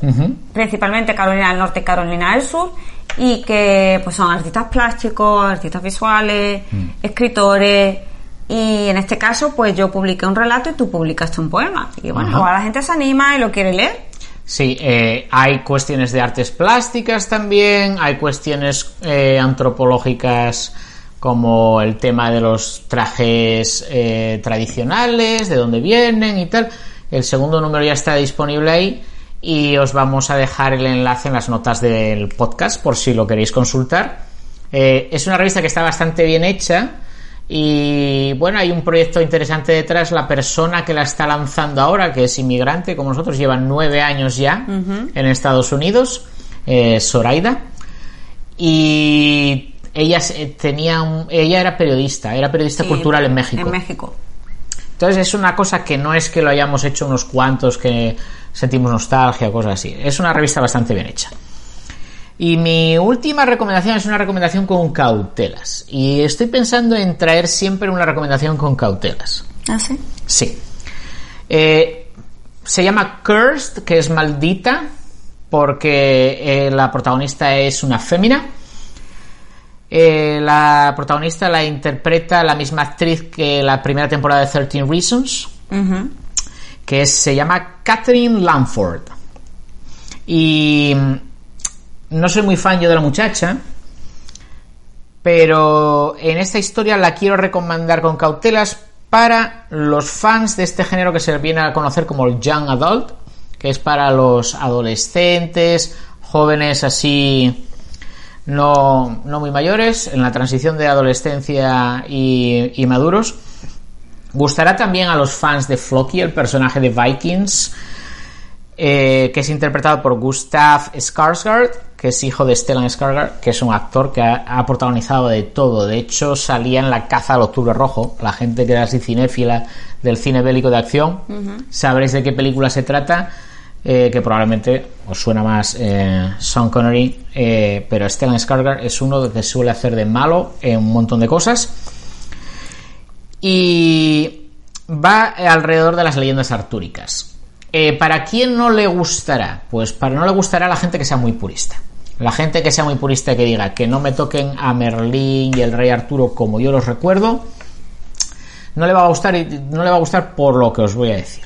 principalmente Carolina del Norte y Carolina del Sur, y que pues son artistas plásticos, artistas visuales, Mm. escritores. Y en este caso, pues yo publiqué un relato y tú publicaste un poema. Y bueno, Ajá. igual la gente se anima y lo quiere leer. Sí, eh, hay cuestiones de artes plásticas también, hay cuestiones eh, antropológicas como el tema de los trajes eh, tradicionales, de dónde vienen y tal. El segundo número ya está disponible ahí y os vamos a dejar el enlace en las notas del podcast por si lo queréis consultar. Eh, es una revista que está bastante bien hecha y bueno, hay un proyecto interesante detrás. La persona que la está lanzando ahora, que es inmigrante como nosotros, lleva nueve años ya en Estados Unidos, eh, Zoraida. Y ella se- tenía un- ella era periodista, era periodista Sí, cultural en México. En México. Entonces es una cosa que no es que lo hayamos hecho unos cuantos que sentimos nostalgia o cosas así. Es una revista bastante bien hecha. Y mi última recomendación es una recomendación con cautelas. Y estoy pensando en traer siempre una recomendación con cautelas. ¿Ah, sí? Sí. Eh, se llama Cursed, que es maldita, porque eh, la protagonista es una fémina. Eh, la protagonista la interpreta la misma actriz que la primera temporada de 13 Reasons, que es- se llama Catherine Lamford. Y no soy muy fan yo de la muchacha, pero en esta historia la quiero recomendar con cautelas para los fans de este género que se viene a conocer como el Young Adult, que es para los adolescentes, jóvenes así no, no muy mayores, en la transición de adolescencia y, maduros. Gustará también a los fans de Floki, el personaje de Vikings, eh, que es interpretado por Gustav Skarsgård, que es hijo de Stellan Skarsgård, que es un actor que ha, ha protagonizado de todo. De hecho, salía en la caza al Octubre Rojo. La gente que era así cinéfila del cine bélico de acción, sabréis de qué película se trata, eh, que probablemente os suena más eh, Sean Connery, eh, pero Stellan Skarsgård es uno que suele hacer de malo en un montón de cosas y va alrededor de las leyendas artúricas. ¿Para quién no le gustará? Pues para no le gustará a la gente que sea muy purista. La gente que sea muy purista que diga que no me toquen a Merlín y el rey Arturo como yo los recuerdo, no le va a gustar y no le va a gustar por lo que os voy a decir.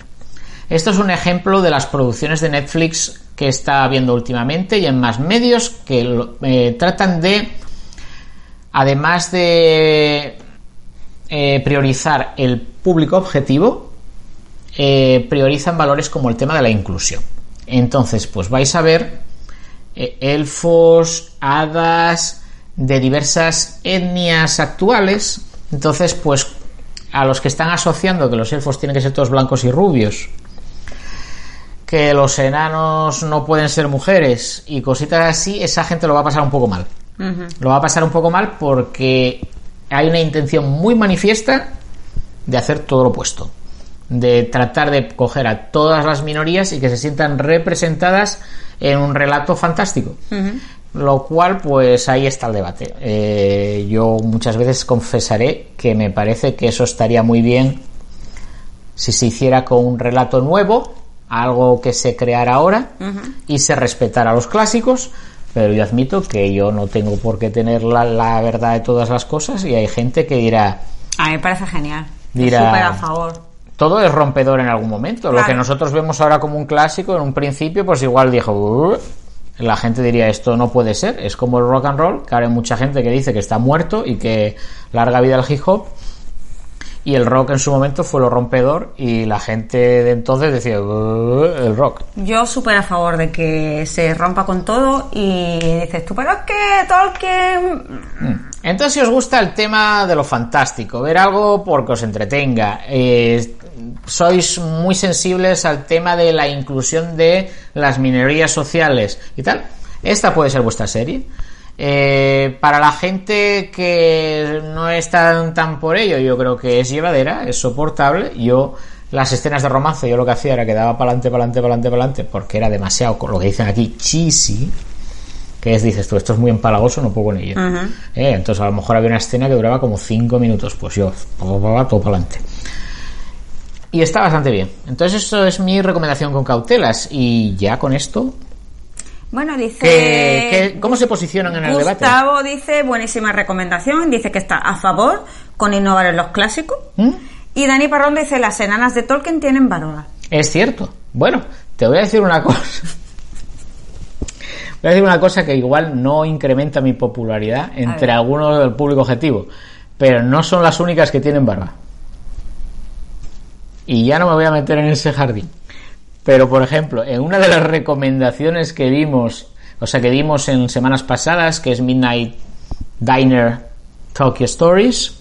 Esto es un ejemplo de las producciones de Netflix que está viendo últimamente y en más medios que eh, tratan de, además de eh, priorizar el público objetivo, eh, priorizan valores como el tema de la inclusión. Entonces, pues vais a ver elfos, hadas de diversas etnias actuales. Entonces, pues a los que están asociando que los elfos tienen que ser todos blancos y rubios, que los enanos no pueden ser mujeres y cositas así, esa gente lo va a pasar un poco mal. Lo va a pasar un poco mal porque hay una intención muy manifiesta de hacer todo lo opuesto. De tratar de coger a todas las minorías y que se sientan representadas en un relato fantástico. Lo cual, pues ahí está el debate. Eh, yo muchas veces confesaré que me parece que eso estaría muy bien si se hiciera con un relato nuevo, algo que se creara ahora y se respetara a los clásicos, pero yo admito que yo no tengo por qué tener la, la verdad de todas las cosas y hay gente que dirá, A mí me parece genial. Dirá- Súper a favor. Todo es rompedor en algún momento. Lo que nosotros vemos ahora como un clásico, en un principio, pues igual dijo, "Uh", la gente diría, esto no puede ser. Es como el rock and roll, que ahora hay mucha gente que dice que está muerto y que larga vida al hip hop. Y el rock en su momento fue lo rompedor y la gente de entonces decía "Uh, el rock. Yo súper a favor de que se rompa con todo y dices tú, pero es que Tolkien... Entonces, si os gusta el tema de lo fantástico, ver algo porque os entretenga, eh, sois muy sensibles al tema de la inclusión de las minerías sociales y tal, esta puede ser vuestra serie. Eh, para la gente que no es tan, por ello, yo creo que es llevadera, es soportable. Yo, las escenas de romance, yo lo que hacía era que daba para adelante, para adelante, para adelante, para adelante, porque era demasiado, con lo que dicen aquí, cheesy. Que es, dices tú, esto es muy empalagoso, no puedo con ello. Eh, entonces, a lo mejor había una escena que duraba como 5 minutos, pues yo, todo para adelante. Y está bastante bien. Entonces, esto es mi recomendación con cautelas. Y ya con esto, Bueno, dice... ¿qué- qué- cómo se posicionan en el debate? Gustavo dice, buenísima recomendación, dice que está a favor con innovar en los clásicos. ¿Mm? Y Dani Parrón dice, las enanas de Tolkien tienen valor. Es cierto. Bueno, te voy a decir una cosa. Voy a decir una cosa que igual no incrementa mi popularidad entre algunos del público objetivo, pero no son las únicas que tienen barba. Y ya no me voy a meter en ese jardín. Pero, por ejemplo, en una de las recomendaciones que vimos, o sea, que dimos en semanas pasadas, que es Midnight Diner Tokyo Stories,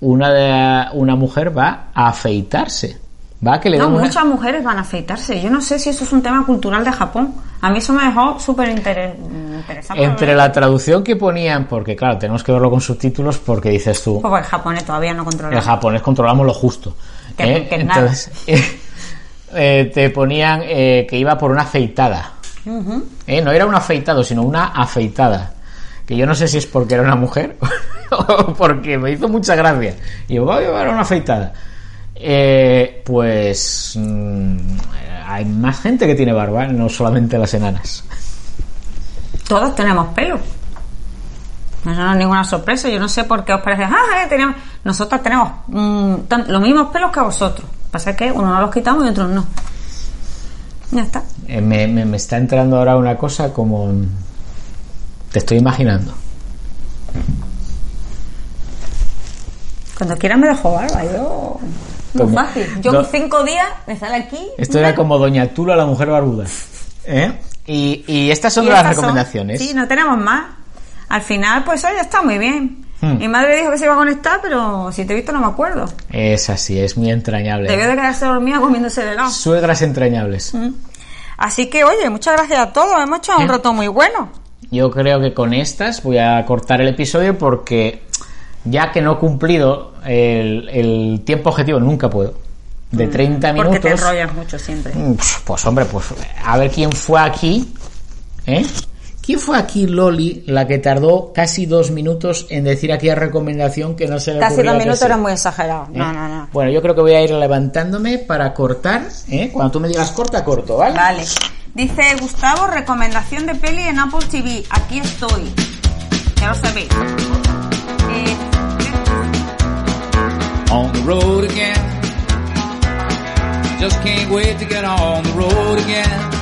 una, de, una mujer va a afeitarse. Va a que le No, una- muchas mujeres van a afeitarse. Yo no sé si eso es un tema cultural de Japón. A mí eso me dejó súper inter- interesante. Entre la traducción que ponían, porque claro, tenemos que verlo con subtítulos porque dices tú, Pues el japonés todavía no controla. en japonés controlamos lo justo. Que- ¿eh? que. Entonces, eh, te ponían eh, que iba por una afeitada. No era un afeitado, sino una afeitada. Que yo no sé si es porque era una mujer o porque me hizo mucha gracia. Y yo, voy a llevar una afeitada. Pues mm, hay más gente que tiene barba, no solamente las enanas. Todos tenemos pelo. No es ninguna sorpresa. Yo no sé por qué os parece. Ah, eh, tenemos... Nosotros tenemos mm, tan- los mismos pelos que vosotros. Pasa que uno no los quitamos y otros no. Ya está. Eh, me, me- me está entrando ahora una cosa como... Te estoy imaginando. Cuando quieran me dejo barba. Yo. Muy Como- fácil. Yo en cinco días me sale aquí. Esto era como Doña Tula, la mujer barbuda. ¿Eh? Y, y estas son Y las son- recomendaciones. Sí, no tenemos más. Al final, pues oye, está muy bien. Hmm. Mi madre dijo que se iba a conectar, pero si te he visto no me acuerdo. Es así, es muy entrañable. Debió de quedarse dormida comiéndose el helado. Suegras entrañables. Así que, oye, muchas gracias a todos. Hemos hecho un rato muy bueno. Yo creo que con estas voy a cortar el episodio porque ya que no he cumplido el, el tiempo objetivo, nunca puedo. De 30 Mm, Porque minutos. te enrollas mucho siempre. Pues hombre, pues a ver quién fue aquí. ¿Eh? ¿Quién fue aquí, Loli, la que tardó casi dos minutos en decir aquella recomendación que no se le Casi dos minutos era muy exagerado. ¿Eh? No, no, no. Bueno, yo creo que voy a ir levantándome para cortar. ¿eh? Cuando tú me digas corta, corto, ¿vale? Vale. Dice Gustavo, recomendación de peli en Apple TV. Aquí estoy. Ya lo sabéis. Eh, on the road again. Just can't wait to get on the road again.